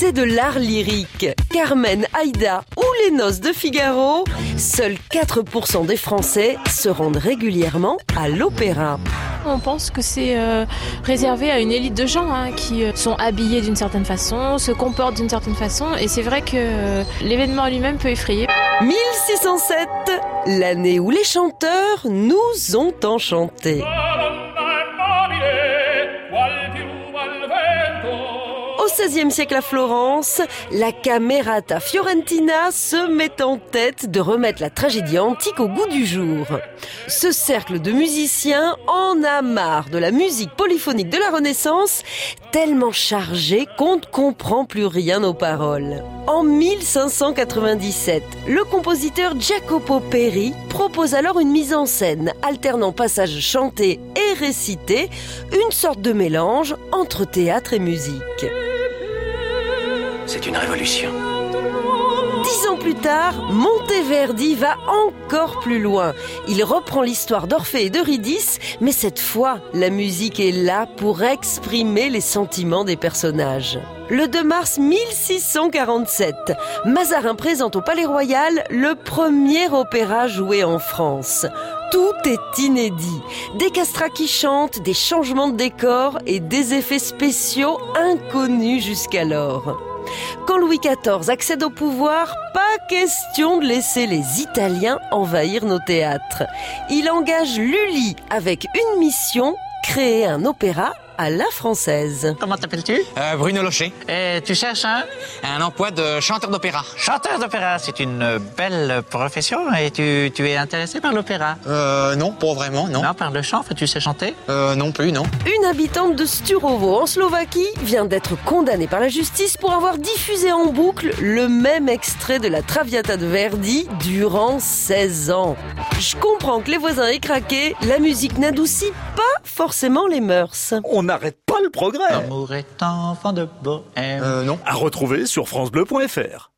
c'est de l'art lyrique. Carmen, Aïda ou les noces de Figaro, seuls 4% des Français se rendent régulièrement à l'opéra. On pense que c'est euh, réservé à une élite de gens hein, qui euh, sont habillés d'une certaine façon, se comportent d'une certaine façon, et c'est vrai que euh, l'événement lui-même peut effrayer. 1607, l'année où les chanteurs nous ont enchantés. XVIe siècle à Florence, la Camerata Fiorentina se met en tête de remettre la tragédie antique au goût du jour. Ce cercle de musiciens en a marre de la musique polyphonique de la Renaissance, tellement chargée qu'on ne comprend plus rien aux paroles. En 1597, le compositeur Jacopo Peri propose alors une mise en scène alternant passages chantés et récités, une sorte de mélange entre théâtre et musique. C'est une révolution. Dix ans plus tard, Monteverdi va encore plus loin. Il reprend l'histoire d'Orphée et d'Eurydice, mais cette fois, la musique est là pour exprimer les sentiments des personnages. Le 2 mars 1647, Mazarin présente au Palais Royal le premier opéra joué en France. Tout est inédit. Des castrats qui chantent, des changements de décor et des effets spéciaux inconnus jusqu'alors. Quand Louis XIV accède au pouvoir, pas question de laisser les Italiens envahir nos théâtres. Il engage Lully avec une mission, créer un opéra à la française. Comment t'appelles-tu? Euh, Bruno Locher. Et tu cherches un? Un emploi de chanteur d'opéra. Chanteur d'opéra, c'est une belle profession. Et tu, tu es intéressé par l'opéra? Euh, non, pas vraiment, non. Non, par le chant, tu sais chanter? Euh, non plus, non. Une habitante de Sturovo en Slovaquie vient d'être condamnée par la justice pour avoir diffusé en boucle le même extrait de la Traviata de Verdi durant 16 ans. Je comprends que les voisins aient craqué, la musique n'adoucit pas forcément les mœurs. On n'arrête pas le progrès. L'amour est enfant de bohème. Euh, non. À retrouver sur francebleu.fr.